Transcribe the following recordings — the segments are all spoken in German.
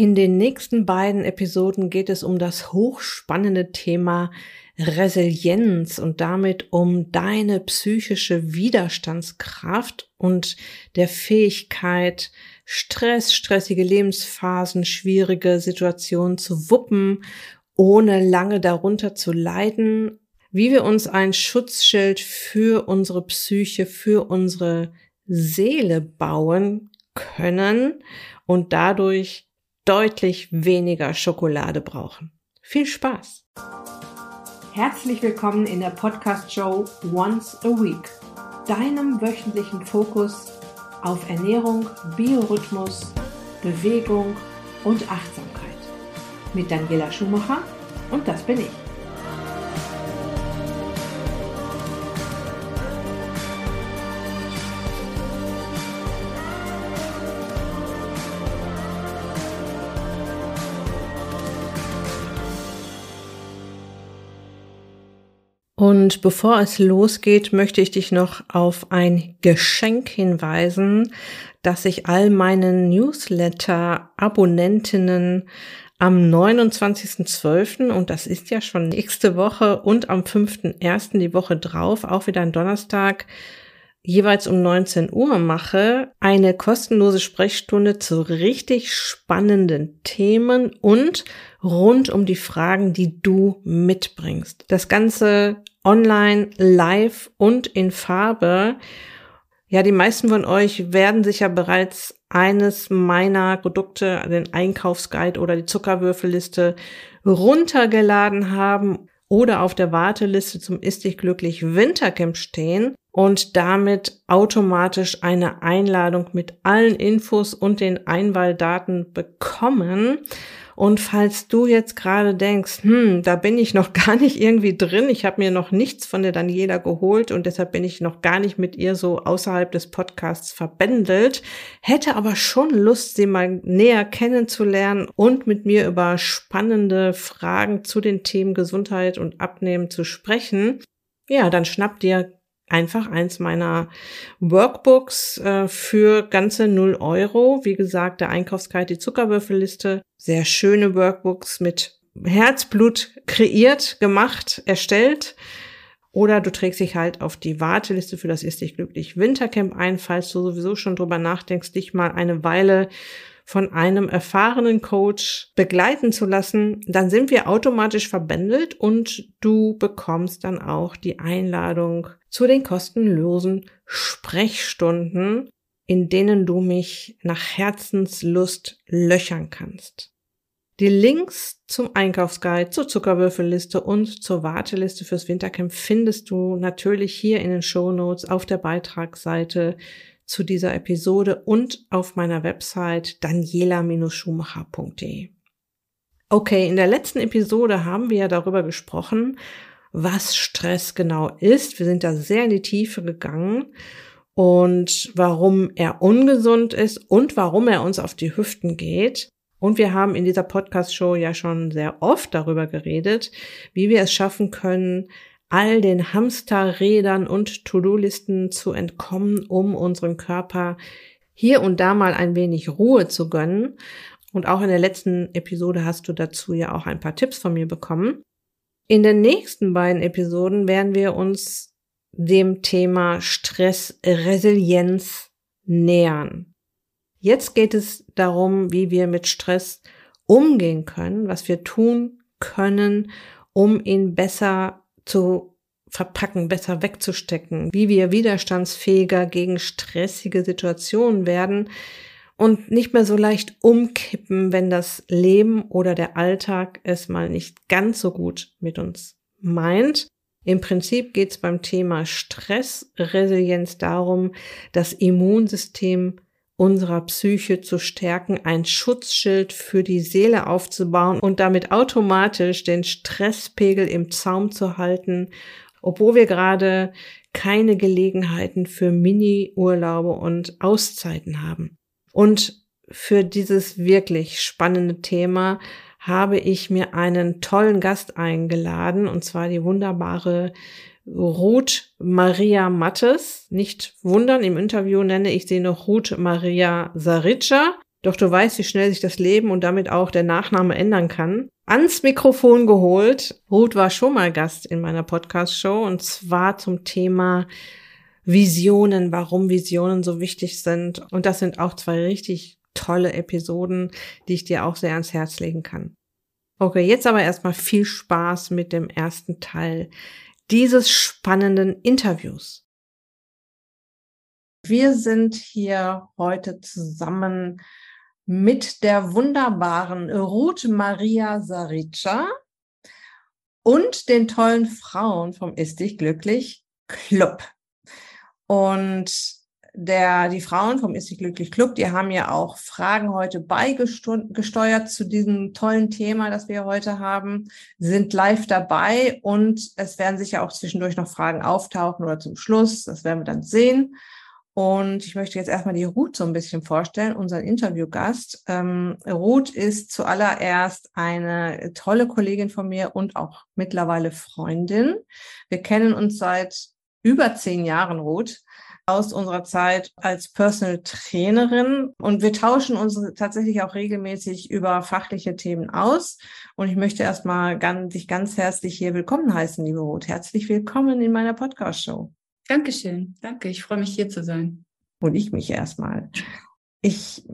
In den nächsten beiden Episoden geht es um das hochspannende Thema Resilienz und damit um deine psychische Widerstandskraft und der Fähigkeit, Stress, stressige Lebensphasen, schwierige Situationen zu wuppen, ohne lange darunter zu leiden, wie wir uns ein Schutzschild für unsere Psyche, für unsere Seele bauen können und dadurch deutlich weniger Schokolade brauchen. Viel Spaß! Herzlich willkommen in der Podcast-Show Once a Week, deinem wöchentlichen Fokus auf Ernährung, Biorhythmus, Bewegung und Achtsamkeit. Mit Daniela Schumacher und das bin ich. Und bevor es losgeht, möchte ich dich noch auf ein Geschenk hinweisen, das ich all meinen Newsletter-Abonnentinnen am 29.12. und das ist ja schon nächste Woche und am 5.1. die Woche drauf, auch wieder ein Donnerstag, jeweils um 19 Uhr mache, eine kostenlose Sprechstunde zu richtig spannenden Themen und rund um die Fragen, die du mitbringst. Das Ganze online, live und in Farbe. Ja, die meisten von euch werden sich ja bereits eines meiner Produkte, den Einkaufsguide oder die Zuckerwürfelliste runtergeladen haben oder auf der Warteliste zum Ist dich glücklich Wintercamp stehen und damit automatisch eine Einladung mit allen Infos und den Einwahldaten bekommen. Und falls du jetzt gerade denkst, hm, da bin ich noch gar nicht irgendwie drin, ich habe mir noch nichts von der Daniela geholt und deshalb bin ich noch gar nicht mit ihr so außerhalb des Podcasts verbändelt, hätte aber schon Lust, sie mal näher kennenzulernen und mit mir über spannende Fragen zu den Themen Gesundheit und Abnehmen zu sprechen, ja, dann schnapp dir einfach eins meiner Workbooks äh, für ganze 0 Euro. Wie gesagt, der Einkaufsguide, die Zuckerwürfelliste. Sehr schöne Workbooks mit Herzblut kreiert, gemacht, erstellt. Oder du trägst dich halt auf die Warteliste für das Ist dich glücklich Wintercamp ein, falls du sowieso schon drüber nachdenkst, dich mal eine Weile von einem erfahrenen Coach begleiten zu lassen, dann sind wir automatisch verbändelt und du bekommst dann auch die Einladung zu den kostenlosen Sprechstunden, in denen du mich nach Herzenslust löchern kannst. Die Links zum Einkaufsguide, zur Zuckerwürfelliste und zur Warteliste fürs Wintercamp findest du natürlich hier in den Show Notes auf der Beitragsseite zu dieser Episode und auf meiner Website daniela-schumacher.de. Okay, in der letzten Episode haben wir ja darüber gesprochen, was Stress genau ist. Wir sind da sehr in die Tiefe gegangen und warum er ungesund ist und warum er uns auf die Hüften geht. Und wir haben in dieser Podcast-Show ja schon sehr oft darüber geredet, wie wir es schaffen können, all den Hamsterrädern und To-Do-Listen zu entkommen, um unserem Körper hier und da mal ein wenig Ruhe zu gönnen. Und auch in der letzten Episode hast du dazu ja auch ein paar Tipps von mir bekommen. In den nächsten beiden Episoden werden wir uns dem Thema Stressresilienz nähern. Jetzt geht es darum, wie wir mit Stress umgehen können, was wir tun können, um ihn besser zu verpacken, besser wegzustecken, wie wir widerstandsfähiger gegen stressige Situationen werden und nicht mehr so leicht umkippen, wenn das Leben oder der Alltag es mal nicht ganz so gut mit uns meint. Im Prinzip geht es beim Thema Stressresilienz darum, das Immunsystem unserer Psyche zu stärken, ein Schutzschild für die Seele aufzubauen und damit automatisch den Stresspegel im Zaum zu halten, obwohl wir gerade keine Gelegenheiten für Mini-Urlaube und Auszeiten haben. Und für dieses wirklich spannende Thema habe ich mir einen tollen Gast eingeladen, und zwar die wunderbare Ruth Maria Mattes. Nicht wundern, im Interview nenne ich sie noch Ruth Maria Sarica. Doch du weißt, wie schnell sich das Leben und damit auch der Nachname ändern kann. Ans Mikrofon geholt. Ruth war schon mal Gast in meiner Podcast-Show und zwar zum Thema Visionen, warum Visionen so wichtig sind. Und das sind auch zwei richtig tolle Episoden, die ich dir auch sehr ans Herz legen kann. Okay, jetzt aber erstmal viel Spaß mit dem ersten Teil dieses spannenden Interviews. Wir sind hier heute zusammen mit der wunderbaren Ruth Maria Sarica und den tollen Frauen vom Ist dich glücklich Club. Und der, die Frauen vom Ist dich glücklich Club, die haben ja auch Fragen heute beigesteuert zu diesem tollen Thema, das wir heute haben, sind live dabei und es werden sicher auch zwischendurch noch Fragen auftauchen oder zum Schluss. Das werden wir dann sehen. Und ich möchte jetzt erstmal die Ruth so ein bisschen vorstellen, unseren Interviewgast. Ähm, Ruth ist zuallererst eine tolle Kollegin von mir und auch mittlerweile Freundin. Wir kennen uns seit über zehn Jahren, Ruth aus unserer Zeit als Personal Trainerin und wir tauschen uns tatsächlich auch regelmäßig über fachliche Themen aus. Und ich möchte erstmal ganz, dich ganz herzlich hier willkommen heißen, liebe Ruth. Herzlich willkommen in meiner Podcast-Show. Dankeschön. Danke. Ich freue mich hier zu sein. Und ich mich erstmal. Ich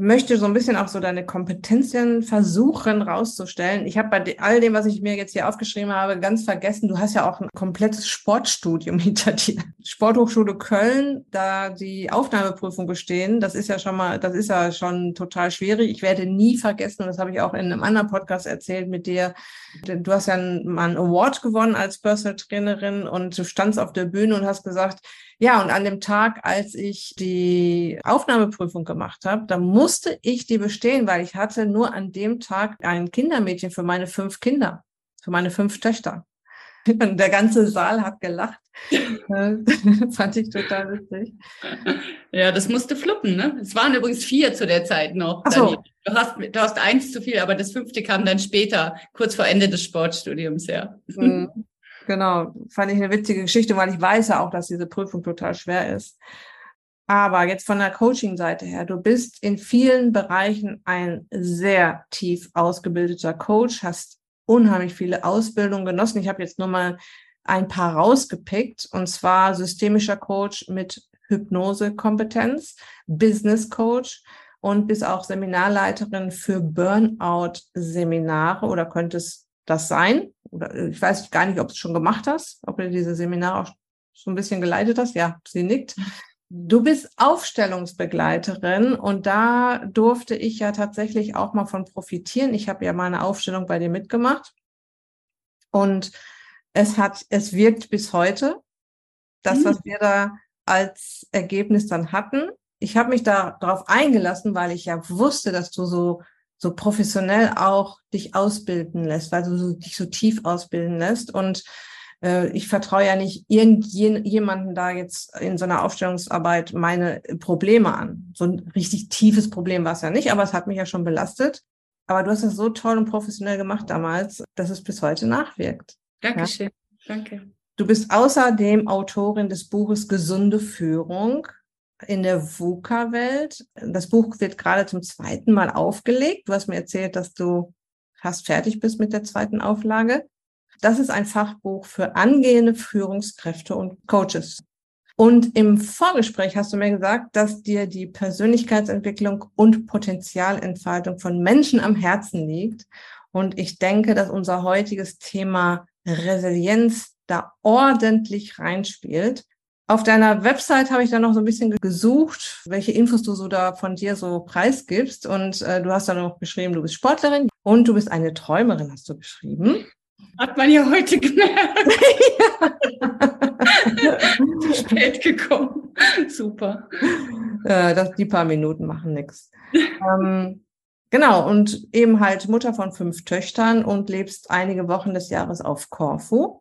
möchte so ein bisschen auch so deine Kompetenzen versuchen rauszustellen. Ich habe bei all dem, was ich mir jetzt hier aufgeschrieben habe, ganz vergessen, du hast ja auch ein komplettes Sportstudium hinter dir. Sporthochschule Köln, da die Aufnahmeprüfung bestehen, das ist ja schon mal, das ist ja schon total schwierig. Ich werde nie vergessen, das habe ich auch in einem anderen Podcast erzählt mit dir, du hast ja mal einen Award gewonnen als Personal Trainerin und du standst auf der Bühne und hast gesagt, ja, und an dem Tag, als ich die Aufnahmeprüfung gemacht habe, da musste ich die bestehen, weil ich hatte nur an dem Tag ein Kindermädchen für meine fünf Kinder, für meine fünf Töchter. Und der ganze Saal hat gelacht. Fand ich total witzig. Ja, das musste fluppen, ne? Es waren übrigens vier zu der Zeit noch. Ach so. Du hast, du hast eins zu viel, aber das fünfte kam dann später, kurz vor Ende des Sportstudiums, ja. Mhm. Genau, fand ich eine witzige Geschichte, weil ich weiß ja auch, dass diese Prüfung total schwer ist. Aber jetzt von der Coaching-Seite her, du bist in vielen Bereichen ein sehr tief ausgebildeter Coach, hast unheimlich viele Ausbildungen genossen. Ich habe jetzt nur mal ein paar rausgepickt, und zwar systemischer Coach mit Hypnosekompetenz, Business Coach und bist auch Seminarleiterin für Burnout-Seminare oder könnte es das sein? Oder äh, ich weiß gar nicht, ob du es schon gemacht hast, ob du diese Seminare auch so ein bisschen geleitet hast. Ja, sie nickt. Du bist Aufstellungsbegleiterin und da durfte ich ja tatsächlich auch mal von profitieren. Ich habe ja meine Aufstellung bei dir mitgemacht und es hat, es wirkt bis heute. Das, was mhm. wir da als Ergebnis dann hatten. Ich habe mich da darauf eingelassen, weil ich ja wusste, dass du so so professionell auch dich ausbilden lässt, weil du so, dich so tief ausbilden lässt. Und äh, ich vertraue ja nicht irgendjemanden da jetzt in so einer Aufstellungsarbeit meine Probleme an. So ein richtig tiefes Problem war es ja nicht, aber es hat mich ja schon belastet. Aber du hast es so toll und professionell gemacht damals, dass es bis heute nachwirkt. Dankeschön. Ja? Danke. Du bist außerdem Autorin des Buches Gesunde Führung in der VUCA-Welt. Das Buch wird gerade zum zweiten Mal aufgelegt. Du hast mir erzählt, dass du fast fertig bist mit der zweiten Auflage. Das ist ein Fachbuch für angehende Führungskräfte und Coaches. Und im Vorgespräch hast du mir gesagt, dass dir die Persönlichkeitsentwicklung und Potenzialentfaltung von Menschen am Herzen liegt. Und ich denke, dass unser heutiges Thema Resilienz da ordentlich reinspielt. Auf deiner Website habe ich dann noch so ein bisschen gesucht, welche Infos du so da von dir so preisgibst. Und äh, du hast dann noch geschrieben, du bist Sportlerin und du bist eine Träumerin, hast du geschrieben. Hat man ja heute gemerkt. ja. Spät gekommen. Super. Äh, das, die paar Minuten machen nichts. Ähm, genau, und eben halt Mutter von fünf Töchtern und lebst einige Wochen des Jahres auf Korfu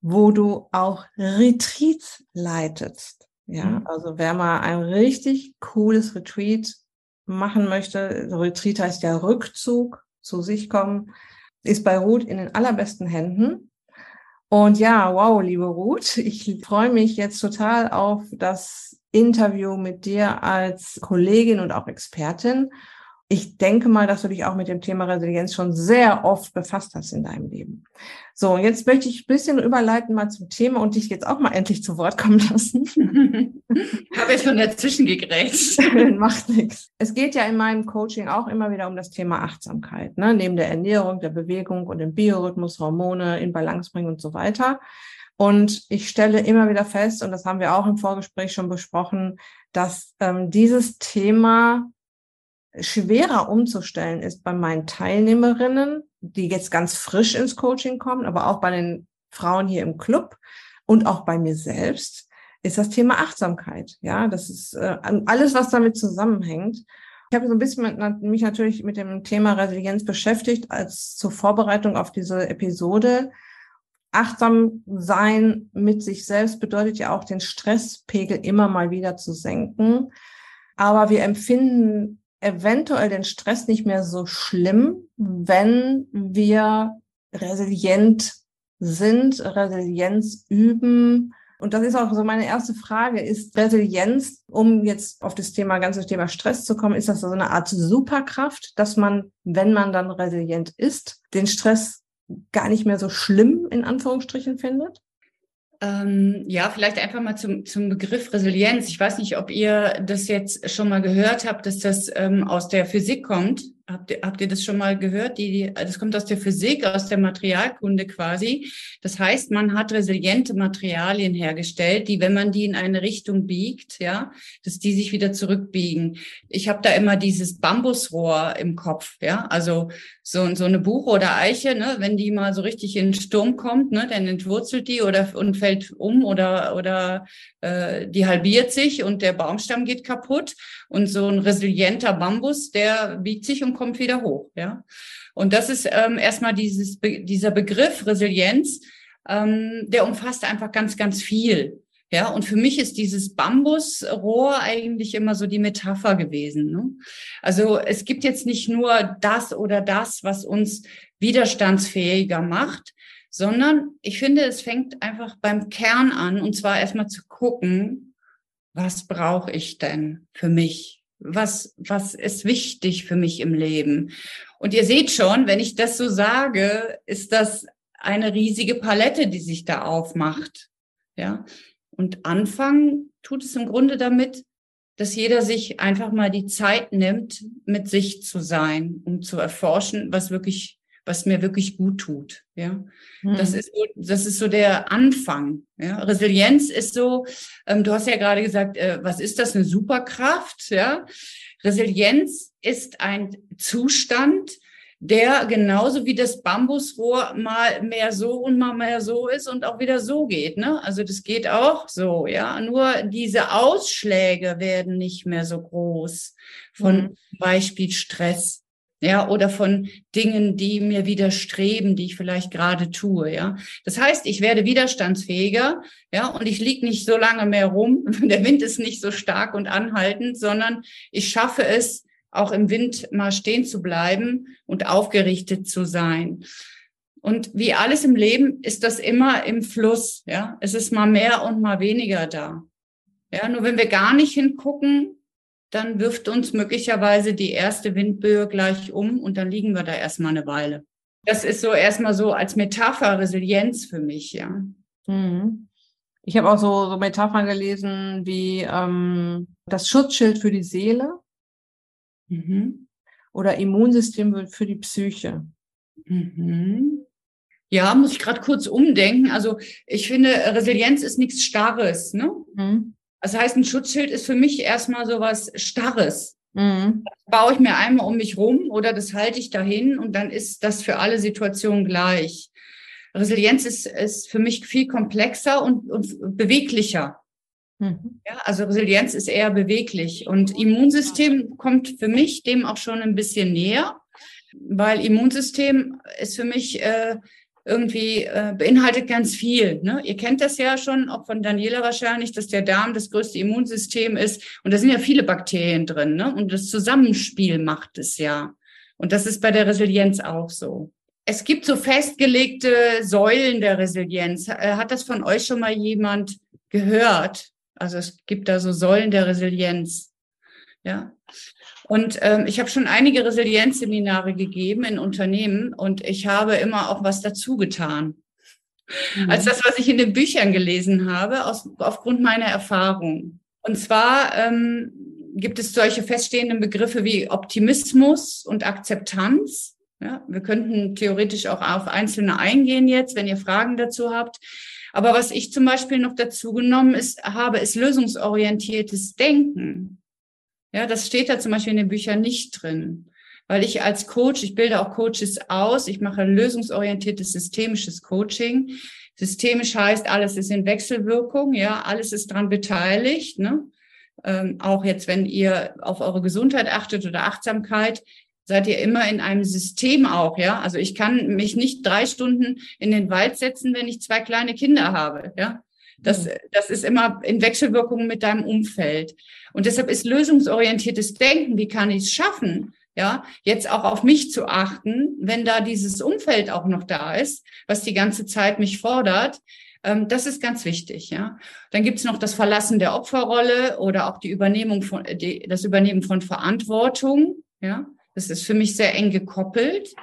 wo du auch Retreats leitest. Ja, mhm. also wer mal ein richtig cooles Retreat machen möchte, Retreat heißt ja Rückzug, zu sich kommen, ist bei Ruth in den allerbesten Händen. Und ja, wow, liebe Ruth, ich freue mich jetzt total auf das Interview mit dir als Kollegin und auch Expertin. Ich denke mal, dass du dich auch mit dem Thema Resilienz schon sehr oft befasst hast in deinem Leben. So, jetzt möchte ich ein bisschen überleiten mal zum Thema und dich jetzt auch mal endlich zu Wort kommen lassen. Ich habe jetzt schon dazwischen gegrätscht. Macht nichts. Es geht ja in meinem Coaching auch immer wieder um das Thema Achtsamkeit, ne? neben der Ernährung, der Bewegung und dem Biorhythmus, Hormone in Balance bringen und so weiter. Und ich stelle immer wieder fest, und das haben wir auch im Vorgespräch schon besprochen, dass ähm, dieses Thema schwerer umzustellen ist bei meinen Teilnehmerinnen, die jetzt ganz frisch ins Coaching kommen, aber auch bei den Frauen hier im Club und auch bei mir selbst, ist das Thema Achtsamkeit. Ja, das ist äh, alles, was damit zusammenhängt. Ich habe so ein bisschen mit, mich natürlich mit dem Thema Resilienz beschäftigt als zur Vorbereitung auf diese Episode. Achtsam sein mit sich selbst bedeutet ja auch, den Stresspegel immer mal wieder zu senken. Aber wir empfinden eventuell den Stress nicht mehr so schlimm, wenn wir resilient sind, Resilienz üben. Und das ist auch so meine erste Frage. Ist Resilienz, um jetzt auf das Thema, ganze Thema Stress zu kommen, ist das so eine Art Superkraft, dass man, wenn man dann resilient ist, den Stress gar nicht mehr so schlimm in Anführungsstrichen findet? Ähm, ja, vielleicht einfach mal zum, zum Begriff Resilienz. Ich weiß nicht, ob ihr das jetzt schon mal gehört habt, dass das ähm, aus der Physik kommt. Habt ihr, habt ihr das schon mal gehört? Die, die, das kommt aus der Physik, aus der Materialkunde quasi. Das heißt, man hat resiliente Materialien hergestellt, die, wenn man die in eine Richtung biegt, ja, dass die sich wieder zurückbiegen. Ich habe da immer dieses Bambusrohr im Kopf, ja, also so, so eine Buche oder Eiche, ne, wenn die mal so richtig in den Sturm kommt, ne, dann entwurzelt die oder und fällt um oder oder äh, die halbiert sich und der Baumstamm geht kaputt. Und so ein resilienter Bambus, der biegt sich und kommt wieder hoch. Ja, und das ist ähm, erstmal dieses dieser Begriff Resilienz, ähm, der umfasst einfach ganz ganz viel. Ja, und für mich ist dieses Bambusrohr eigentlich immer so die Metapher gewesen. Ne? Also es gibt jetzt nicht nur das oder das, was uns widerstandsfähiger macht, sondern ich finde, es fängt einfach beim Kern an und zwar erstmal zu gucken, was brauche ich denn für mich? Was, was ist wichtig für mich im Leben? Und ihr seht schon, wenn ich das so sage, ist das eine riesige Palette, die sich da aufmacht. Ja, und anfangen tut es im Grunde damit, dass jeder sich einfach mal die Zeit nimmt, mit sich zu sein, um zu erforschen, was wirklich, was mir wirklich gut tut. Ja, mhm. das ist so, das ist so der Anfang. Ja, Resilienz ist so. Ähm, du hast ja gerade gesagt, äh, was ist das? Eine Superkraft? Ja, Resilienz ist ein Zustand, der genauso wie das Bambusrohr mal mehr so und mal mehr so ist und auch wieder so geht. Ne? Also das geht auch so, ja. Nur diese Ausschläge werden nicht mehr so groß von mhm. Beispiel Stress. Ja, oder von Dingen, die mir widerstreben, die ich vielleicht gerade tue, ja. Das heißt, ich werde widerstandsfähiger, ja, und ich lieg nicht so lange mehr rum, der Wind ist nicht so stark und anhaltend, sondern ich schaffe es, auch im Wind mal stehen zu bleiben und aufgerichtet zu sein. Und wie alles im Leben ist das immer im Fluss, ja. Es ist mal mehr und mal weniger da. Ja, nur wenn wir gar nicht hingucken, dann wirft uns möglicherweise die erste Windböe gleich um und dann liegen wir da erstmal eine Weile. Das ist so erstmal so als Metapher Resilienz für mich, ja. Mhm. Ich habe auch so, so Metaphern gelesen wie ähm, das Schutzschild für die Seele. Mhm. Oder Immunsystem für die Psyche. Mhm. Ja, muss ich gerade kurz umdenken. Also ich finde, Resilienz ist nichts Starres. Ne? Mhm. Das heißt, ein Schutzschild ist für mich erstmal so was Starres. Mhm. Das baue ich mir einmal um mich rum oder das halte ich dahin und dann ist das für alle Situationen gleich. Resilienz ist, ist für mich viel komplexer und, und beweglicher. Mhm. Ja, also Resilienz ist eher beweglich und Immunsystem kommt für mich dem auch schon ein bisschen näher, weil Immunsystem ist für mich äh, irgendwie äh, beinhaltet ganz viel. Ne? Ihr kennt das ja schon, auch von Daniela wahrscheinlich, dass der Darm das größte Immunsystem ist und da sind ja viele Bakterien drin ne? und das Zusammenspiel macht es ja. Und das ist bei der Resilienz auch so. Es gibt so festgelegte Säulen der Resilienz. Äh, hat das von euch schon mal jemand gehört? Also es gibt da so Säulen der Resilienz. Ja. Und ähm, ich habe schon einige Resilienzseminare gegeben in Unternehmen und ich habe immer auch was dazu getan. Mhm. Als das, was ich in den Büchern gelesen habe, aus, aufgrund meiner Erfahrung. Und zwar ähm, gibt es solche feststehenden Begriffe wie Optimismus und Akzeptanz. Ja, wir könnten theoretisch auch auf einzelne eingehen jetzt, wenn ihr Fragen dazu habt. Aber was ich zum Beispiel noch dazu genommen ist, habe, ist lösungsorientiertes Denken. Ja, das steht da zum Beispiel in den Büchern nicht drin. Weil ich als Coach, ich bilde auch Coaches aus, ich mache lösungsorientiertes systemisches Coaching. Systemisch heißt, alles ist in Wechselwirkung, ja, alles ist dran beteiligt. Ne? Ähm, auch jetzt, wenn ihr auf eure Gesundheit achtet oder Achtsamkeit, seid ihr immer in einem System auch, ja. Also ich kann mich nicht drei Stunden in den Wald setzen, wenn ich zwei kleine Kinder habe, ja. Das, mhm. das ist immer in Wechselwirkung mit deinem Umfeld. Und deshalb ist lösungsorientiertes Denken, wie kann ich es schaffen, ja, jetzt auch auf mich zu achten, wenn da dieses Umfeld auch noch da ist, was die ganze Zeit mich fordert, ähm, das ist ganz wichtig, ja. Dann gibt's noch das Verlassen der Opferrolle oder auch die Übernehmung von, die, das Übernehmen von Verantwortung, ja. Das ist für mich sehr eng gekoppelt.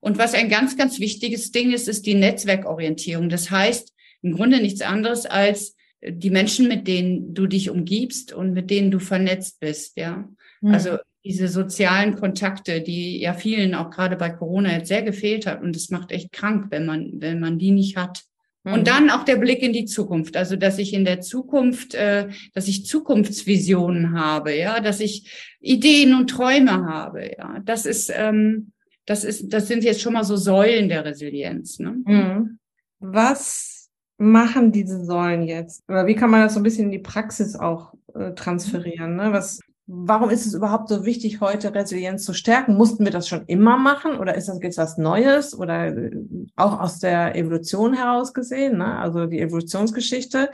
Und was ein ganz, ganz wichtiges Ding ist, ist die Netzwerkorientierung. Das heißt, im Grunde nichts anderes als die Menschen, mit denen du dich umgibst und mit denen du vernetzt bist, ja. Mhm. Also diese sozialen Kontakte, die ja vielen auch gerade bei Corona jetzt sehr gefehlt hat. Und es macht echt krank, wenn man, wenn man die nicht hat. Mhm. Und dann auch der Blick in die Zukunft. Also, dass ich in der Zukunft, äh, dass ich Zukunftsvisionen habe, ja, dass ich Ideen und Träume habe, ja. Das ist, ähm, das ist, das sind jetzt schon mal so Säulen der Resilienz. Ne? Mhm. Was machen diese Säulen jetzt? Oder wie kann man das so ein bisschen in die Praxis auch äh, transferieren? Ne? Was, Warum ist es überhaupt so wichtig, heute Resilienz zu stärken? Mussten wir das schon immer machen oder ist das jetzt was Neues oder äh, auch aus der Evolution heraus gesehen, ne? also die Evolutionsgeschichte?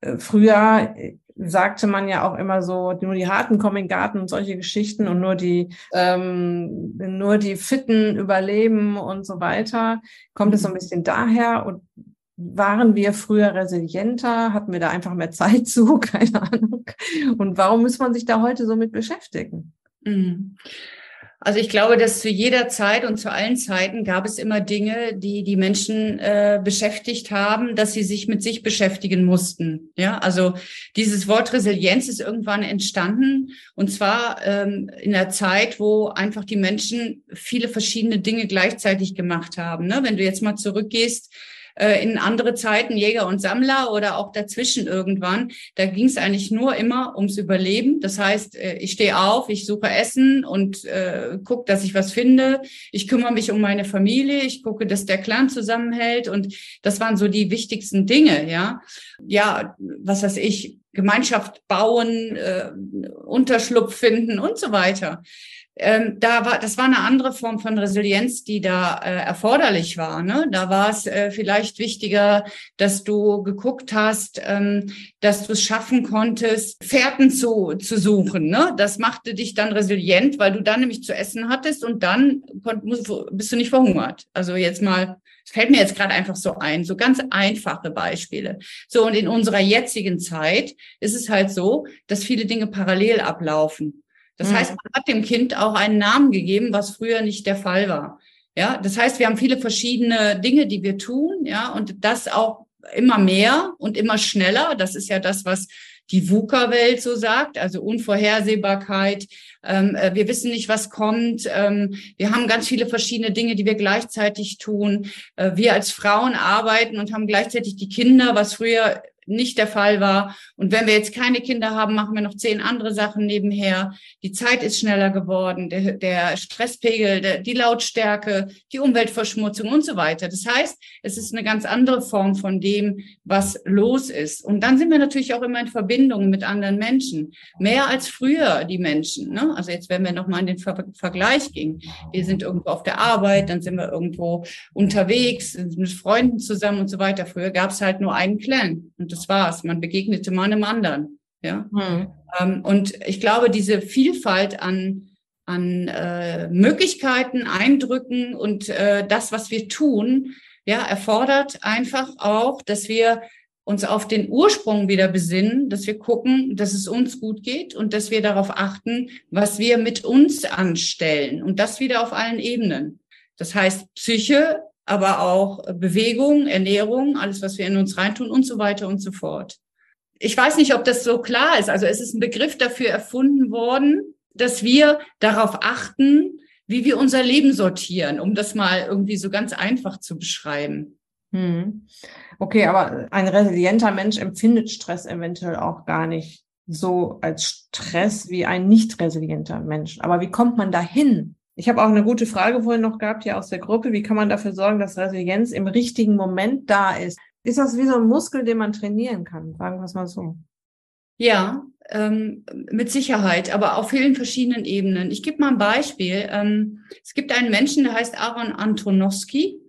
Äh, früher äh, sagte man ja auch immer so, nur die Harten kommen in den Garten und solche Geschichten und nur die, ähm, nur die Fitten überleben und so weiter. Kommt es so ein bisschen daher und waren wir früher resilienter? Hatten wir da einfach mehr Zeit zu? Keine Ahnung. Und warum muss man sich da heute so mit beschäftigen? Mhm. Also ich glaube, dass zu jeder Zeit und zu allen Zeiten gab es immer Dinge, die die Menschen äh, beschäftigt haben, dass sie sich mit sich beschäftigen mussten. Ja, also dieses Wort Resilienz ist irgendwann entstanden und zwar ähm, in der Zeit, wo einfach die Menschen viele verschiedene Dinge gleichzeitig gemacht haben. Ne? Wenn du jetzt mal zurückgehst äh, in andere Zeiten, Jäger und Sammler oder auch dazwischen irgendwann. Da ging es eigentlich nur immer ums Überleben. Das heißt, äh, ich stehe auf, ich suche Essen und äh, gucke, dass ich was finde. Ich kümmere mich um meine Familie, ich gucke, dass der Clan zusammenhält und das waren so die wichtigsten Dinge, ja. Ja, was weiß ich, Gemeinschaft bauen, äh, Unterschlupf finden und so weiter ähm, da war, das war eine andere Form von Resilienz, die da äh, erforderlich war. Ne? Da war es äh, vielleicht wichtiger, dass du geguckt hast, ähm, dass du es schaffen konntest, Fährten zu, zu suchen. Ne? Das machte dich dann resilient, weil du dann nämlich zu essen hattest und dann konnt, musst, bist du nicht verhungert. Also jetzt mal es fällt mir jetzt gerade einfach so ein, so ganz einfache Beispiele. So, und in unserer jetzigen Zeit ist es halt so, dass viele Dinge parallel ablaufen. Das mhm. heißt, man hat dem Kind auch einen Namen gegeben, was früher nicht der Fall war. Ja, das heißt, wir haben viele verschiedene Dinge, die wir tun, ja, und das auch immer mehr und immer schneller. Das ist ja das, was die VUCA-Welt so sagt, also Unvorhersehbarkeit. Ähm, äh, wir wissen nicht, was kommt. Ähm, wir haben ganz viele verschiedene Dinge, die wir gleichzeitig tun. Äh, wir als Frauen arbeiten und haben gleichzeitig die Kinder, was früher nicht der Fall war. Und wenn wir jetzt keine Kinder haben, machen wir noch zehn andere Sachen nebenher. Die Zeit ist schneller geworden, der, der Stresspegel, der, die Lautstärke, die Umweltverschmutzung und so weiter. Das heißt, es ist eine ganz andere Form von dem, was los ist. Und dann sind wir natürlich auch immer in Verbindung mit anderen Menschen. Mehr als früher die Menschen. Ne? Also jetzt, wenn wir nochmal in den Ver Vergleich gingen. Wir sind irgendwo auf der Arbeit, dann sind wir irgendwo unterwegs, mit Freunden zusammen und so weiter. Früher gab es halt nur einen Clan. Und das war's. Man begegnete mal einem anderen. Ja. Mhm. Ähm, und ich glaube, diese Vielfalt an, an äh, Möglichkeiten, Eindrücken und äh, das, was wir tun, ja, erfordert einfach auch, dass wir uns auf den Ursprung wieder besinnen, dass wir gucken, dass es uns gut geht und dass wir darauf achten, was wir mit uns anstellen und das wieder auf allen Ebenen. Das heißt Psyche, aber auch Bewegung, Ernährung, alles, was wir in uns reintun und so weiter und so fort. Ich weiß nicht, ob das so klar ist. Also es ist ein Begriff dafür erfunden worden, dass wir darauf achten, wie wir unser Leben sortieren, um das mal irgendwie so ganz einfach zu beschreiben. Hm. Okay, aber ein resilienter Mensch empfindet Stress eventuell auch gar nicht so als Stress wie ein nicht resilienter Mensch. Aber wie kommt man dahin? Ich habe auch eine gute Frage vorhin noch gehabt hier aus der Gruppe. Wie kann man dafür sorgen, dass Resilienz im richtigen Moment da ist? Ist das wie so ein Muskel, den man trainieren kann? Sagen wir es mal so. Ja, ähm, mit Sicherheit, aber auf vielen verschiedenen Ebenen. Ich gebe mal ein Beispiel. Ähm, es gibt einen Menschen, der heißt Aaron Antonowski.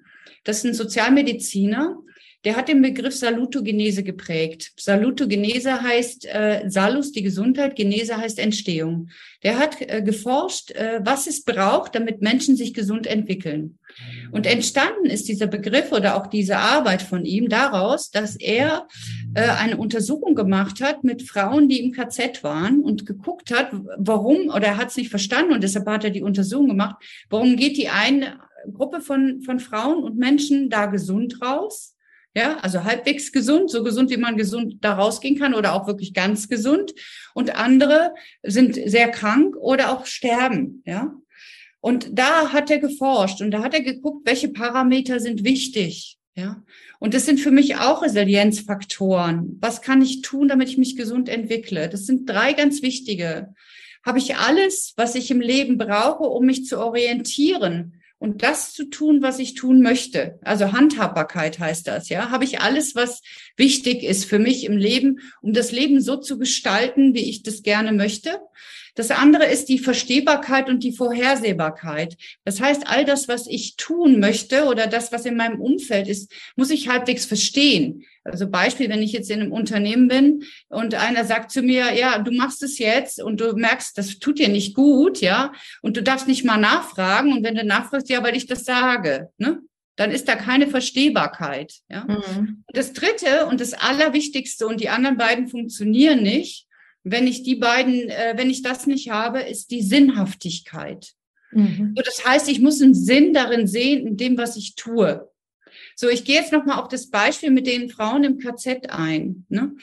Das ist ein Sozialmediziner. Der hat den Begriff Salutogenese geprägt. Salutogenese heißt äh, Salus, die Gesundheit, Genese heißt Entstehung. Der hat äh, geforscht, äh, was es braucht, damit Menschen sich gesund entwickeln. Und entstanden ist dieser Begriff oder auch diese Arbeit von ihm daraus, dass er äh, eine Untersuchung gemacht hat mit Frauen, die im KZ waren und geguckt hat, warum, oder er hat es nicht verstanden und deshalb hat er die Untersuchung gemacht, warum geht die eine Gruppe von, von Frauen und Menschen da gesund raus? Ja, also halbwegs gesund, so gesund, wie man gesund da rausgehen kann oder auch wirklich ganz gesund. Und andere sind sehr krank oder auch sterben, ja. Und da hat er geforscht und da hat er geguckt, welche Parameter sind wichtig. Ja, und das sind für mich auch Resilienzfaktoren. Was kann ich tun, damit ich mich gesund entwickle? Das sind drei ganz wichtige. Habe ich alles, was ich im Leben brauche, um mich zu orientieren und das zu tun, was ich tun möchte? Also Handhabbarkeit heißt das, ja. Habe ich alles, was wichtig ist für mich im Leben, um das Leben so zu gestalten, wie ich das gerne möchte? Das andere ist die Verstehbarkeit und die Vorhersehbarkeit. Das heißt, all das, was ich tun möchte oder das, was in meinem Umfeld ist, muss ich halbwegs verstehen. Also Beispiel, wenn ich jetzt in einem Unternehmen bin und einer sagt zu mir, ja, du machst es jetzt und du merkst, das tut dir nicht gut, ja, und du darfst nicht mal nachfragen und wenn du nachfragst, ja, weil ich das sage, ne? Dann ist da keine Verstehbarkeit. Ja? Mhm. Das dritte und das Allerwichtigste, und die anderen beiden funktionieren nicht, wenn ich die beiden, äh, wenn ich das nicht habe, ist die Sinnhaftigkeit. Mhm. So, das heißt, ich muss einen Sinn darin sehen, in dem, was ich tue. So, ich gehe jetzt nochmal auf das Beispiel mit den Frauen im KZ ein. Ne?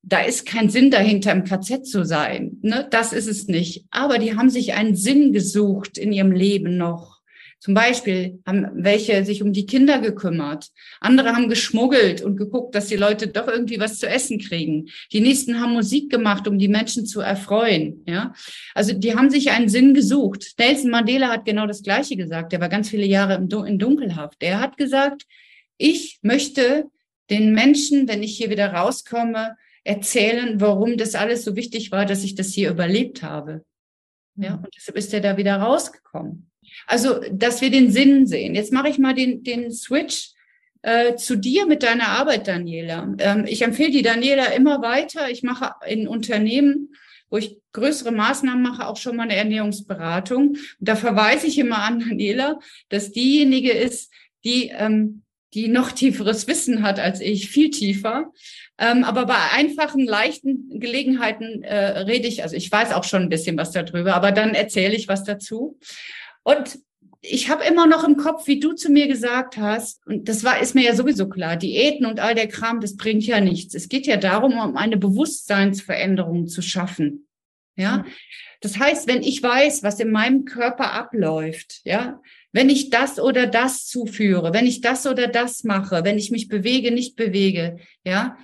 Da ist kein Sinn dahinter, im KZ zu sein. Ne? Das ist es nicht. Aber die haben sich einen Sinn gesucht in ihrem Leben noch. Zum Beispiel haben welche sich um die Kinder gekümmert. Andere haben geschmuggelt und geguckt, dass die Leute doch irgendwie was zu essen kriegen. Die nächsten haben Musik gemacht, um die Menschen zu erfreuen. Ja, also die haben sich einen Sinn gesucht. Nelson Mandela hat genau das Gleiche gesagt. Der war ganz viele Jahre in Dunkelhaft. Er hat gesagt, ich möchte den Menschen, wenn ich hier wieder rauskomme, erzählen, warum das alles so wichtig war, dass ich das hier überlebt habe. Ja, mhm. und deshalb ist er da wieder rausgekommen. Also, dass wir den Sinn sehen. Jetzt mache ich mal den, den Switch äh, zu dir mit deiner Arbeit, Daniela. Ähm, ich empfehle die Daniela immer weiter. Ich mache in Unternehmen, wo ich größere Maßnahmen mache, auch schon mal eine Ernährungsberatung. Und da verweise ich immer an Daniela, dass diejenige ist, die ähm, die noch tieferes Wissen hat als ich, viel tiefer. Ähm, aber bei einfachen, leichten Gelegenheiten äh, rede ich, also ich weiß auch schon ein bisschen was darüber, aber dann erzähle ich was dazu. Und ich habe immer noch im Kopf, wie du zu mir gesagt hast, und das war, ist mir ja sowieso klar, Diäten und all der Kram, das bringt ja nichts. Es geht ja darum, um eine Bewusstseinsveränderung zu schaffen. Ja. Das heißt, wenn ich weiß, was in meinem Körper abläuft, ja, wenn ich das oder das zuführe, wenn ich das oder das mache, wenn ich mich bewege, nicht bewege, ja,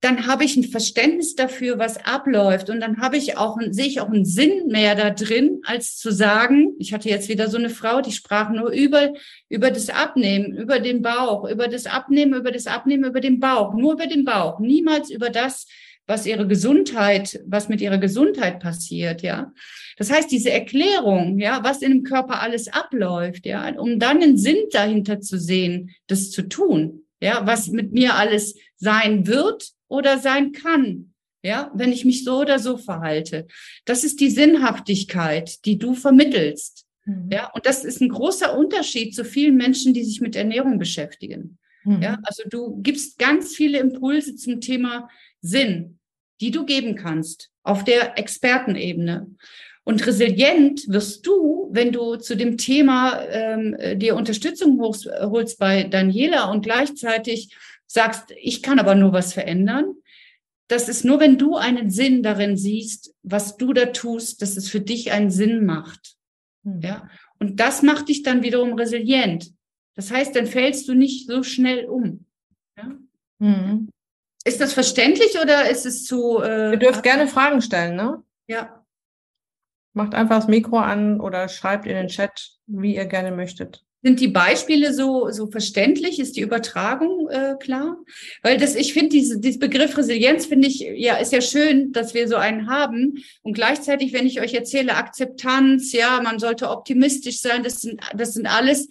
dann habe ich ein Verständnis dafür, was abläuft. Und dann habe ich auch, sehe ich auch einen Sinn mehr da drin, als zu sagen, ich hatte jetzt wieder so eine Frau, die sprach nur über, über das Abnehmen, über den Bauch, über das Abnehmen, über das Abnehmen, über den Bauch, nur über den Bauch, niemals über das, was ihre Gesundheit, was mit ihrer Gesundheit passiert, ja. Das heißt, diese Erklärung, ja, was in dem Körper alles abläuft, ja, um dann einen Sinn dahinter zu sehen, das zu tun, ja, was mit mir alles sein wird oder sein kann. Ja, wenn ich mich so oder so verhalte. Das ist die Sinnhaftigkeit, die du vermittelst. Mhm. Ja, und das ist ein großer Unterschied zu vielen Menschen, die sich mit Ernährung beschäftigen. Mhm. Ja, also du gibst ganz viele Impulse zum Thema Sinn, die du geben kannst auf der Expertenebene. Und resilient wirst du, wenn du zu dem Thema ähm, dir Unterstützung holst bei Daniela und gleichzeitig sagst, ich kann aber nur was verändern. Das ist nur, wenn du einen Sinn darin siehst, was du da tust, dass es für dich einen Sinn macht. Mhm. Ja. Und das macht dich dann wiederum resilient. Das heißt, dann fällst du nicht so schnell um. Ja? Mhm. Ist das verständlich oder ist es zu. Äh, Ihr dürft gerne Fragen stellen, ne? Ja. Macht einfach das Mikro an oder schreibt in den Chat, wie ihr gerne möchtet. Sind die Beispiele so, so verständlich? Ist die Übertragung äh, klar? Weil das, ich finde, diese, dieser Begriff Resilienz finde ich, ja, ist ja schön, dass wir so einen haben. Und gleichzeitig, wenn ich euch erzähle, Akzeptanz, ja, man sollte optimistisch sein, das sind, das sind alles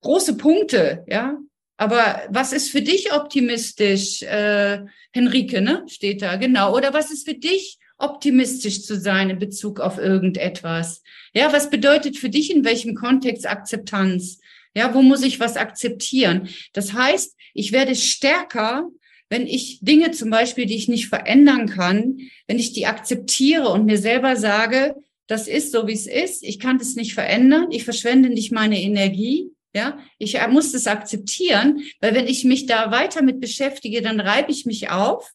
große Punkte, ja. Aber was ist für dich optimistisch, äh, Henrike, ne? Steht da, genau. Oder was ist für dich optimistisch zu sein in Bezug auf irgendetwas? Ja, was bedeutet für dich in welchem Kontext Akzeptanz? Ja, wo muss ich was akzeptieren? Das heißt, ich werde stärker, wenn ich Dinge zum Beispiel, die ich nicht verändern kann, wenn ich die akzeptiere und mir selber sage, das ist so, wie es ist, ich kann das nicht verändern, ich verschwende nicht meine Energie, ja, ich muss das akzeptieren, weil wenn ich mich da weiter mit beschäftige, dann reibe ich mich auf.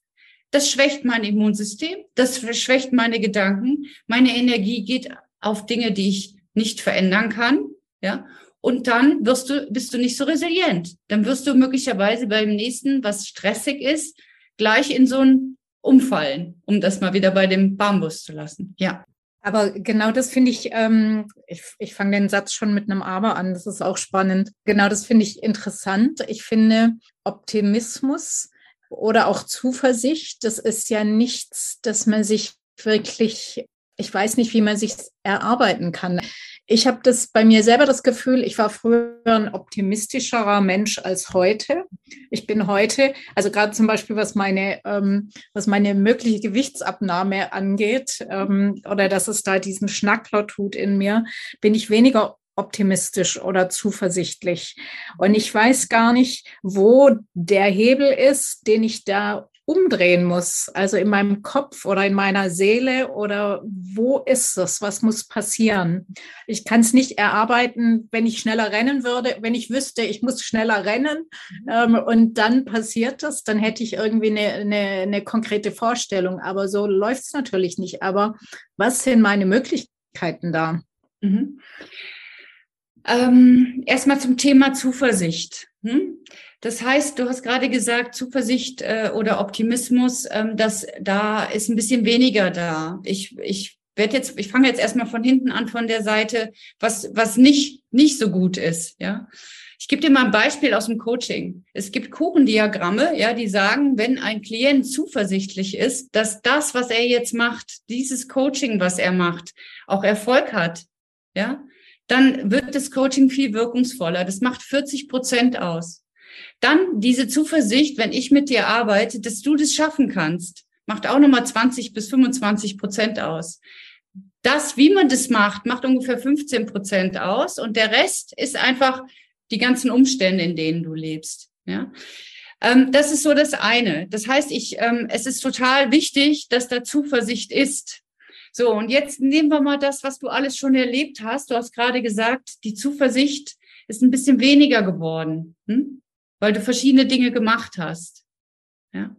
Das schwächt mein Immunsystem, das schwächt meine Gedanken. Meine Energie geht auf Dinge, die ich nicht verändern kann. Ja, und dann wirst du, bist du nicht so resilient. Dann wirst du möglicherweise beim nächsten, was stressig ist, gleich in so ein Umfallen, um das mal wieder bei dem Bambus zu lassen. Ja. Aber genau das finde ich, ähm, ich, ich fange den Satz schon mit einem Aber an, das ist auch spannend. Genau das finde ich interessant. Ich finde Optimismus oder auch Zuversicht, das ist ja nichts, das man sich wirklich, ich weiß nicht, wie man sich erarbeiten kann ich habe das bei mir selber das Gefühl, ich war früher ein optimistischerer Mensch als heute. Ich bin heute, also gerade zum Beispiel was meine, ähm, was meine mögliche Gewichtsabnahme angeht ähm, oder dass es da diesen Schnackler tut in mir, bin ich weniger optimistisch oder zuversichtlich. Und ich weiß gar nicht, wo der Hebel ist, den ich da umdrehen muss, also in meinem Kopf oder in meiner Seele oder wo ist es, was muss passieren? Ich kann es nicht erarbeiten, wenn ich schneller rennen würde, wenn ich wüsste, ich muss schneller rennen mhm. ähm, und dann passiert das, dann hätte ich irgendwie eine, eine, eine konkrete Vorstellung, aber so läuft es natürlich nicht. Aber was sind meine Möglichkeiten da? Mhm. Ähm, Erstmal zum Thema Zuversicht. Hm? Das heißt, du hast gerade gesagt, Zuversicht äh, oder Optimismus, ähm, dass da ist ein bisschen weniger da. Ich, ich werde jetzt, ich fange jetzt erstmal von hinten an von der Seite, was, was nicht, nicht so gut ist, ja. Ich gebe dir mal ein Beispiel aus dem Coaching. Es gibt Kuchendiagramme, ja, die sagen, wenn ein Klient zuversichtlich ist, dass das, was er jetzt macht, dieses Coaching, was er macht, auch Erfolg hat, ja, dann wird das Coaching viel wirkungsvoller. Das macht 40 Prozent aus. Dann diese Zuversicht, wenn ich mit dir arbeite, dass du das schaffen kannst, macht auch nochmal 20 bis 25 Prozent aus. Das, wie man das macht, macht ungefähr 15 Prozent aus und der Rest ist einfach die ganzen Umstände, in denen du lebst. Ja. Ähm, das ist so das eine. Das heißt, ich, ähm, es ist total wichtig, dass da Zuversicht ist. So, und jetzt nehmen wir mal das, was du alles schon erlebt hast. Du hast gerade gesagt, die Zuversicht ist ein bisschen weniger geworden. Hm? Weil du verschiedene Dinge gemacht hast. Ja.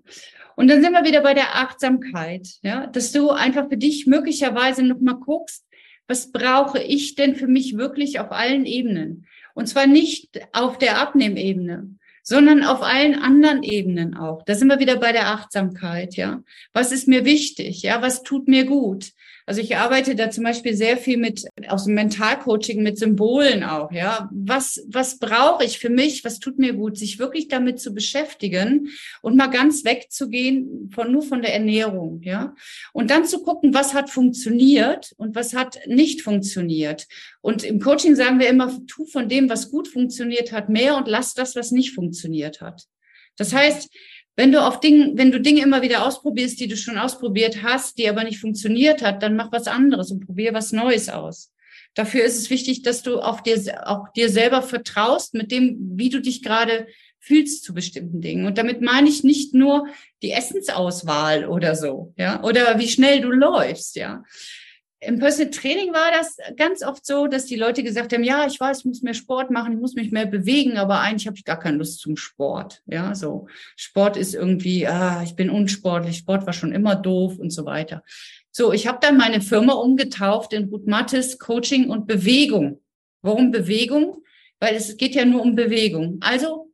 Und dann sind wir wieder bei der Achtsamkeit, ja, dass du einfach für dich möglicherweise nochmal guckst, was brauche ich denn für mich wirklich auf allen Ebenen? Und zwar nicht auf der Abnehmebene, sondern auf allen anderen Ebenen auch. Da sind wir wieder bei der Achtsamkeit, ja. Was ist mir wichtig? Ja, was tut mir gut? Also ich arbeite da zum Beispiel sehr viel mit aus dem Mentalcoaching mit Symbolen auch. Ja, was was brauche ich für mich? Was tut mir gut? Sich wirklich damit zu beschäftigen und mal ganz wegzugehen von nur von der Ernährung. Ja, und dann zu gucken, was hat funktioniert und was hat nicht funktioniert. Und im Coaching sagen wir immer, tu von dem, was gut funktioniert hat, mehr und lass das, was nicht funktioniert hat. Das heißt, wenn du auf Dinge, wenn du Dinge immer wieder ausprobierst, die du schon ausprobiert hast, die aber nicht funktioniert hat, dann mach was anderes und probier was Neues aus. Dafür ist es wichtig, dass du auf dir, auch dir selber vertraust mit dem, wie du dich gerade fühlst zu bestimmten Dingen. Und damit meine ich nicht nur die Essensauswahl oder so, ja, oder wie schnell du läufst, ja. Im Personal Training war das ganz oft so, dass die Leute gesagt haben, ja, ich weiß, ich muss mehr Sport machen, ich muss mich mehr bewegen, aber eigentlich habe ich gar keine Lust zum Sport. Ja, so Sport ist irgendwie, ah, ich bin unsportlich, Sport war schon immer doof und so weiter. So, ich habe dann meine Firma umgetauft in Ruth Mattes Coaching und Bewegung. Warum Bewegung? Weil es geht ja nur um Bewegung. Also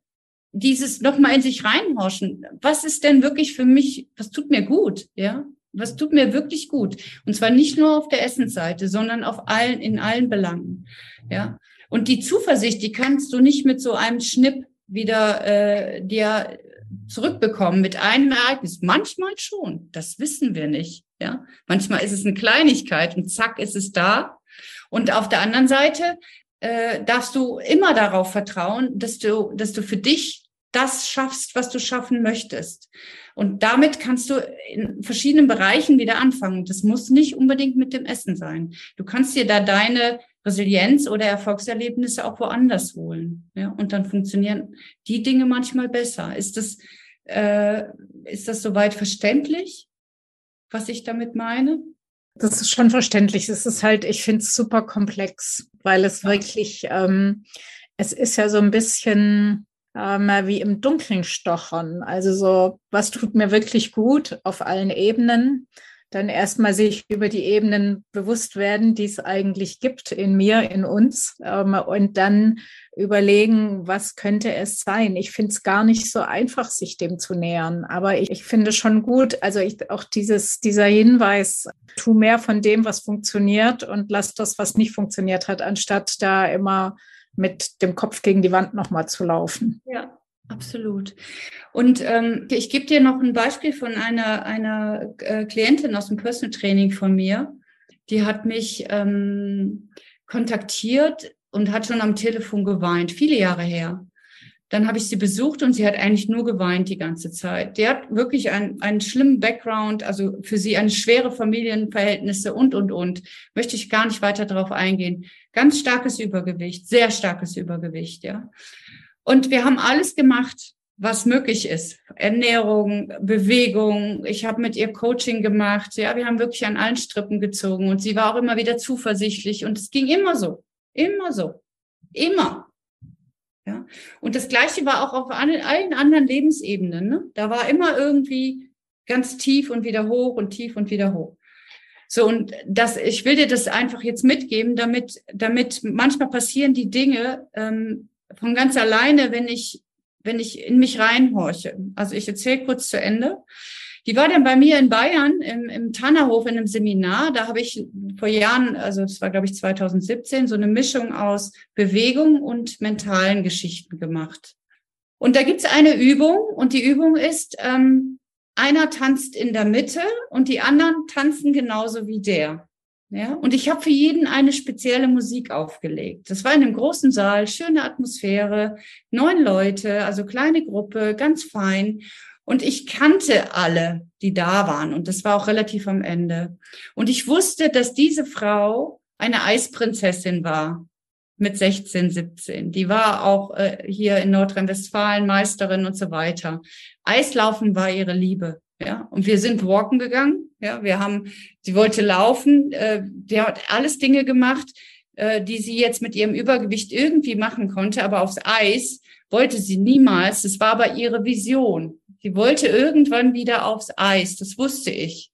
dieses nochmal in sich reinhorchen. Was ist denn wirklich für mich, was tut mir gut? Ja, was tut mir wirklich gut? Und zwar nicht nur auf der Essensseite, sondern auf allen, in allen Belangen. Ja. Und die Zuversicht, die kannst du nicht mit so einem Schnipp wieder äh, dir zurückbekommen mit einem Ereignis. Manchmal schon, das wissen wir nicht. Ja, manchmal ist es eine Kleinigkeit und zack ist es da. Und auf der anderen Seite äh, darfst du immer darauf vertrauen, dass du, dass du für dich das schaffst, was du schaffen möchtest. Und damit kannst du in verschiedenen Bereichen wieder anfangen. Das muss nicht unbedingt mit dem Essen sein. Du kannst dir da deine Resilienz oder Erfolgserlebnisse auch woanders holen. Ja, und dann funktionieren die Dinge manchmal besser. Ist das, äh, ist das soweit verständlich, was ich damit meine? Das ist schon verständlich. Es ist halt, ich finde es super komplex, weil es wirklich, ähm, es ist ja so ein bisschen ähm, wie im Dunkeln stochern. Also so, was tut mir wirklich gut auf allen Ebenen? Dann erstmal sich über die Ebenen bewusst werden, die es eigentlich gibt in mir, in uns. Ähm, und dann überlegen, was könnte es sein. Ich finde es gar nicht so einfach, sich dem zu nähern. Aber ich, ich finde schon gut, also ich, auch dieses, dieser Hinweis, tu mehr von dem, was funktioniert und lass das, was nicht funktioniert hat, anstatt da immer mit dem Kopf gegen die Wand nochmal zu laufen. Ja, absolut. Und ähm, ich gebe dir noch ein Beispiel von einer, einer äh, Klientin aus dem Personal Training von mir. Die hat mich ähm, kontaktiert und hat schon am Telefon geweint, viele Jahre her. Dann habe ich sie besucht und sie hat eigentlich nur geweint die ganze Zeit. Die hat wirklich einen, einen schlimmen Background, also für sie eine schwere Familienverhältnisse und, und, und. Möchte ich gar nicht weiter darauf eingehen. Ganz starkes Übergewicht, sehr starkes Übergewicht, ja. Und wir haben alles gemacht, was möglich ist. Ernährung, Bewegung. Ich habe mit ihr Coaching gemacht. Ja, wir haben wirklich an allen Strippen gezogen und sie war auch immer wieder zuversichtlich und es ging immer so, immer so, immer. Ja, und das Gleiche war auch auf allen anderen Lebensebenen. Ne? Da war immer irgendwie ganz tief und wieder hoch und tief und wieder hoch. So, und das, ich will dir das einfach jetzt mitgeben, damit, damit manchmal passieren die Dinge ähm, von ganz alleine, wenn ich, wenn ich in mich reinhorche. Also ich erzähle kurz zu Ende. Die war dann bei mir in Bayern im, im Tannerhof in einem Seminar. Da habe ich vor Jahren, also das war glaube ich 2017, so eine Mischung aus Bewegung und mentalen Geschichten gemacht. Und da gibt's eine Übung und die Übung ist, ähm, einer tanzt in der Mitte und die anderen tanzen genauso wie der. Ja, und ich habe für jeden eine spezielle Musik aufgelegt. Das war in einem großen Saal, schöne Atmosphäre, neun Leute, also kleine Gruppe, ganz fein. Und ich kannte alle, die da waren. Und das war auch relativ am Ende. Und ich wusste, dass diese Frau eine Eisprinzessin war mit 16, 17. Die war auch äh, hier in Nordrhein-Westfalen Meisterin und so weiter. Eislaufen war ihre Liebe. Ja, und wir sind walken gegangen. Ja, wir haben, sie wollte laufen. Äh, die hat alles Dinge gemacht, äh, die sie jetzt mit ihrem Übergewicht irgendwie machen konnte, aber aufs Eis wollte sie niemals. Das war aber ihre Vision. Sie wollte irgendwann wieder aufs Eis. Das wusste ich.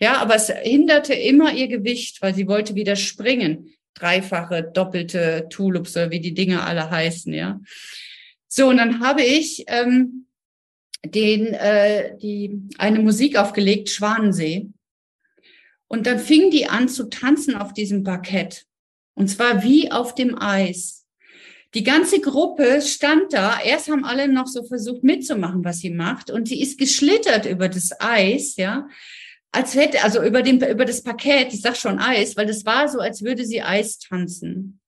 Ja, aber es hinderte immer ihr Gewicht, weil sie wollte wieder springen. Dreifache, doppelte Tulips wie die Dinge alle heißen, ja. So, und dann habe ich ähm, den, äh, die, eine Musik aufgelegt, Schwanensee. Und dann fing die an zu tanzen auf diesem Parkett. Und zwar wie auf dem Eis. Die ganze Gruppe stand da. Erst haben alle noch so versucht mitzumachen, was sie macht. Und sie ist geschlittert über das Eis, ja. Als hätte, also über dem, über das Parkett, ich sag schon Eis, weil das war so, als würde sie Eis tanzen.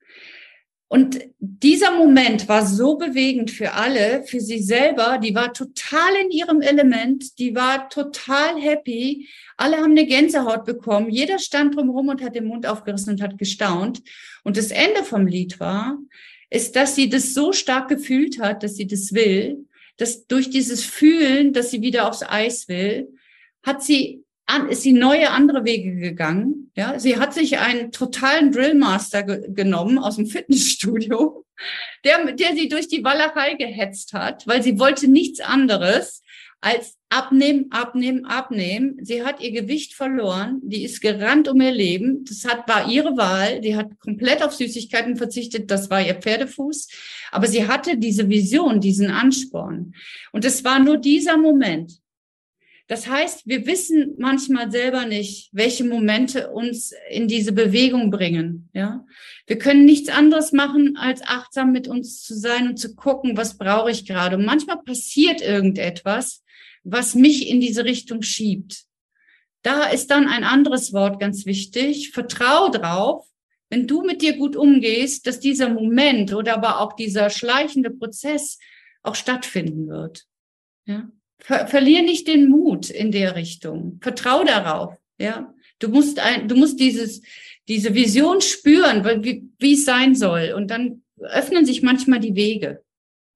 Und dieser Moment war so bewegend für alle, für sie selber. Die war total in ihrem Element. Die war total happy. Alle haben eine Gänsehaut bekommen. Jeder stand drumherum und hat den Mund aufgerissen und hat gestaunt. Und das Ende vom Lied war, ist, dass sie das so stark gefühlt hat, dass sie das will, dass durch dieses Fühlen, dass sie wieder aufs Eis will, hat sie an, ist sie neue andere Wege gegangen. Ja, sie hat sich einen totalen Drillmaster ge genommen aus dem Fitnessstudio, der, der sie durch die Walachei gehetzt hat, weil sie wollte nichts anderes als abnehmen, abnehmen, abnehmen. Sie hat ihr Gewicht verloren. Die ist gerannt um ihr Leben. Das hat, war ihre Wahl. Die hat komplett auf Süßigkeiten verzichtet. Das war ihr Pferdefuß. Aber sie hatte diese Vision, diesen Ansporn. Und es war nur dieser Moment. Das heißt, wir wissen manchmal selber nicht, welche Momente uns in diese Bewegung bringen. Ja, wir können nichts anderes machen, als achtsam mit uns zu sein und zu gucken, was brauche ich gerade. Und manchmal passiert irgendetwas, was mich in diese Richtung schiebt. Da ist dann ein anderes Wort ganz wichtig. Vertrau drauf, wenn du mit dir gut umgehst, dass dieser Moment oder aber auch dieser schleichende Prozess auch stattfinden wird. Ja? Ver verlier nicht den Mut in der Richtung. Vertrau darauf. Ja, du musst ein, du musst dieses, diese Vision spüren, wie, wie es sein soll. Und dann öffnen sich manchmal die Wege.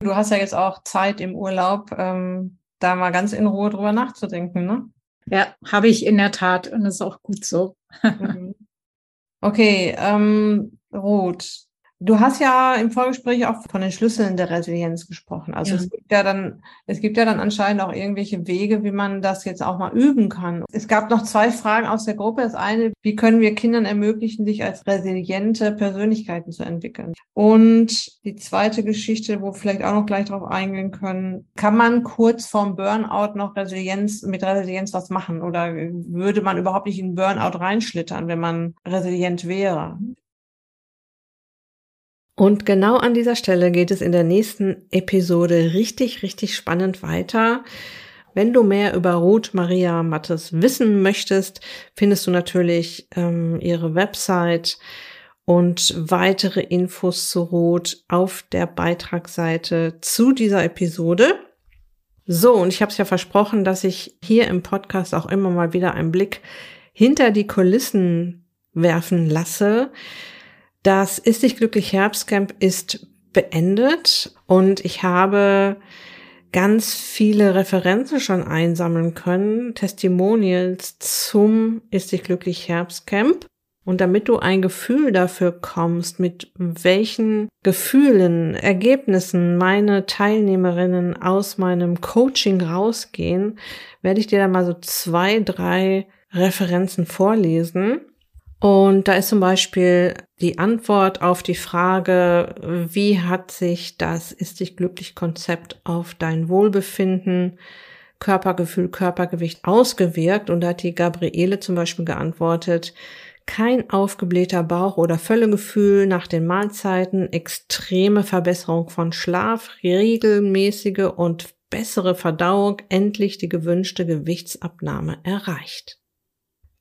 Du hast ja jetzt auch Zeit im Urlaub, ähm, da mal ganz in Ruhe drüber nachzudenken, ne? Ja, habe ich in der Tat und das ist auch gut so. Mhm. okay, ähm, Ruth, Du hast ja im Vorgespräch auch von den Schlüsseln der Resilienz gesprochen. Also ja. es gibt ja dann, es gibt ja dann anscheinend auch irgendwelche Wege, wie man das jetzt auch mal üben kann. Es gab noch zwei Fragen aus der Gruppe. Das eine, wie können wir Kindern ermöglichen, sich als resiliente Persönlichkeiten zu entwickeln? Und die zweite Geschichte, wo wir vielleicht auch noch gleich drauf eingehen können, kann man kurz vorm Burnout noch Resilienz, mit Resilienz was machen? Oder würde man überhaupt nicht in Burnout reinschlittern, wenn man resilient wäre? Und genau an dieser Stelle geht es in der nächsten Episode richtig, richtig spannend weiter. Wenn du mehr über Ruth Maria Mattes wissen möchtest, findest du natürlich ähm, ihre Website und weitere Infos zu Ruth auf der Beitragsseite zu dieser Episode. So, und ich habe es ja versprochen, dass ich hier im Podcast auch immer mal wieder einen Blick hinter die Kulissen werfen lasse. Das Ist dich glücklich Herbstcamp ist beendet und ich habe ganz viele Referenzen schon einsammeln können, Testimonials zum Ist dich glücklich Herbstcamp. Und damit du ein Gefühl dafür kommst, mit welchen Gefühlen, Ergebnissen meine Teilnehmerinnen aus meinem Coaching rausgehen, werde ich dir da mal so zwei, drei Referenzen vorlesen. Und da ist zum Beispiel die Antwort auf die Frage, wie hat sich das Ist dich glücklich Konzept auf dein Wohlbefinden, Körpergefühl, Körpergewicht ausgewirkt? Und da hat die Gabriele zum Beispiel geantwortet, kein aufgeblähter Bauch- oder Völlegefühl nach den Mahlzeiten, extreme Verbesserung von Schlaf, regelmäßige und bessere Verdauung, endlich die gewünschte Gewichtsabnahme erreicht.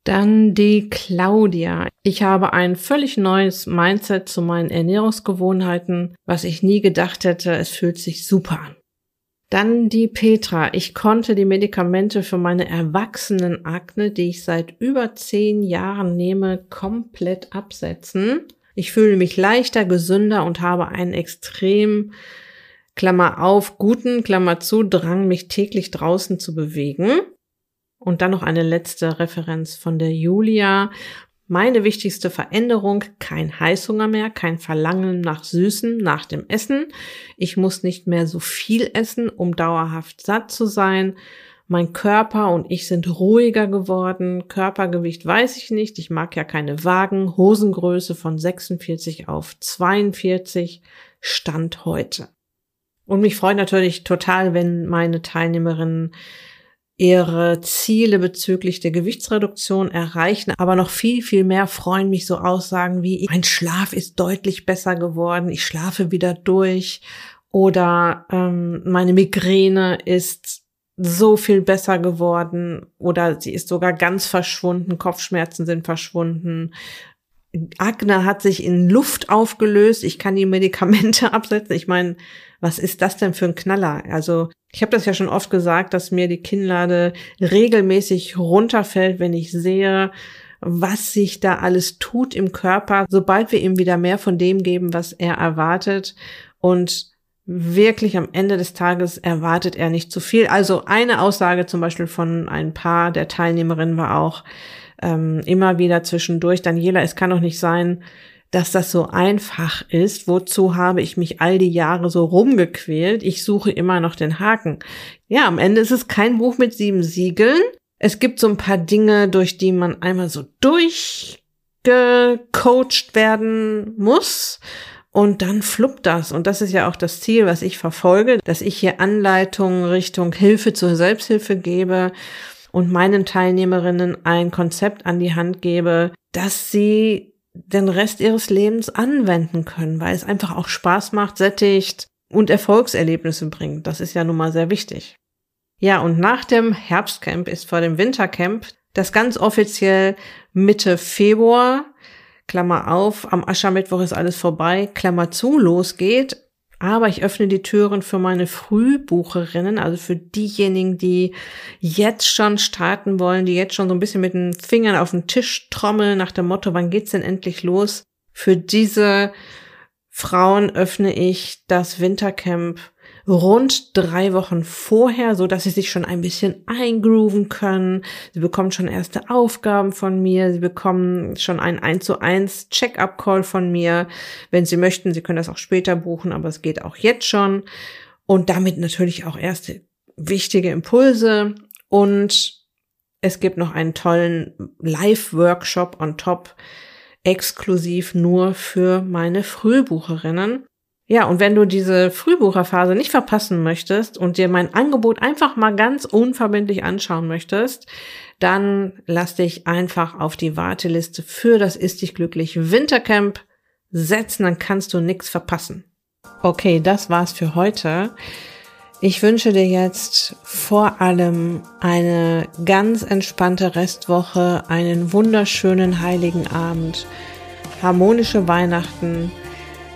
Dann die Claudia. Ich habe ein völlig neues Mindset zu meinen Ernährungsgewohnheiten, was ich nie gedacht hätte. Es fühlt sich super an. Dann die Petra. Ich konnte die Medikamente für meine erwachsenen Akne, die ich seit über zehn Jahren nehme, komplett absetzen. Ich fühle mich leichter, gesünder und habe einen extrem, Klammer auf, guten, Klammer zu, Drang, mich täglich draußen zu bewegen. Und dann noch eine letzte Referenz von der Julia. Meine wichtigste Veränderung, kein Heißhunger mehr, kein Verlangen nach Süßen nach dem Essen. Ich muss nicht mehr so viel essen, um dauerhaft satt zu sein. Mein Körper und ich sind ruhiger geworden. Körpergewicht weiß ich nicht. Ich mag ja keine Wagen. Hosengröße von 46 auf 42 Stand heute. Und mich freut natürlich total, wenn meine Teilnehmerinnen ihre Ziele bezüglich der Gewichtsreduktion erreichen, aber noch viel, viel mehr freuen mich so Aussagen wie, mein Schlaf ist deutlich besser geworden, ich schlafe wieder durch oder ähm, meine Migräne ist so viel besser geworden oder sie ist sogar ganz verschwunden, Kopfschmerzen sind verschwunden, Akne hat sich in Luft aufgelöst, ich kann die Medikamente absetzen. Ich meine, was ist das denn für ein Knaller? Also ich habe das ja schon oft gesagt, dass mir die Kinnlade regelmäßig runterfällt, wenn ich sehe, was sich da alles tut im Körper, sobald wir ihm wieder mehr von dem geben, was er erwartet. Und wirklich am Ende des Tages erwartet er nicht zu viel. Also eine Aussage zum Beispiel von ein paar der Teilnehmerinnen war auch ähm, immer wieder zwischendurch, Daniela, es kann doch nicht sein, dass das so einfach ist. Wozu habe ich mich all die Jahre so rumgequält? Ich suche immer noch den Haken. Ja, am Ende ist es kein Buch mit sieben Siegeln. Es gibt so ein paar Dinge, durch die man einmal so durchgecoacht werden muss. Und dann fluppt das. Und das ist ja auch das Ziel, was ich verfolge, dass ich hier Anleitungen Richtung Hilfe zur Selbsthilfe gebe und meinen Teilnehmerinnen ein Konzept an die Hand gebe, dass sie den Rest ihres Lebens anwenden können, weil es einfach auch Spaß macht, sättigt und Erfolgserlebnisse bringt. Das ist ja nun mal sehr wichtig. Ja, und nach dem Herbstcamp ist vor dem Wintercamp das ganz offiziell Mitte Februar, Klammer auf, am Aschermittwoch ist alles vorbei, Klammer zu, losgeht. Aber ich öffne die Türen für meine Frühbucherinnen, also für diejenigen, die jetzt schon starten wollen, die jetzt schon so ein bisschen mit den Fingern auf den Tisch trommeln nach dem Motto, wann geht's denn endlich los? Für diese Frauen öffne ich das Wintercamp rund drei Wochen vorher, so dass sie sich schon ein bisschen eingrooven können. Sie bekommen schon erste Aufgaben von mir. Sie bekommen schon einen 1 zu 1 Check-up-Call von mir. Wenn Sie möchten, Sie können das auch später buchen, aber es geht auch jetzt schon. Und damit natürlich auch erste wichtige Impulse. Und es gibt noch einen tollen Live-Workshop on top, exklusiv nur für meine Frühbucherinnen. Ja, und wenn du diese Frühbucherphase nicht verpassen möchtest und dir mein Angebot einfach mal ganz unverbindlich anschauen möchtest, dann lass dich einfach auf die Warteliste für das Ist dich glücklich Wintercamp setzen, dann kannst du nichts verpassen. Okay, das war's für heute. Ich wünsche dir jetzt vor allem eine ganz entspannte Restwoche, einen wunderschönen heiligen Abend, harmonische Weihnachten,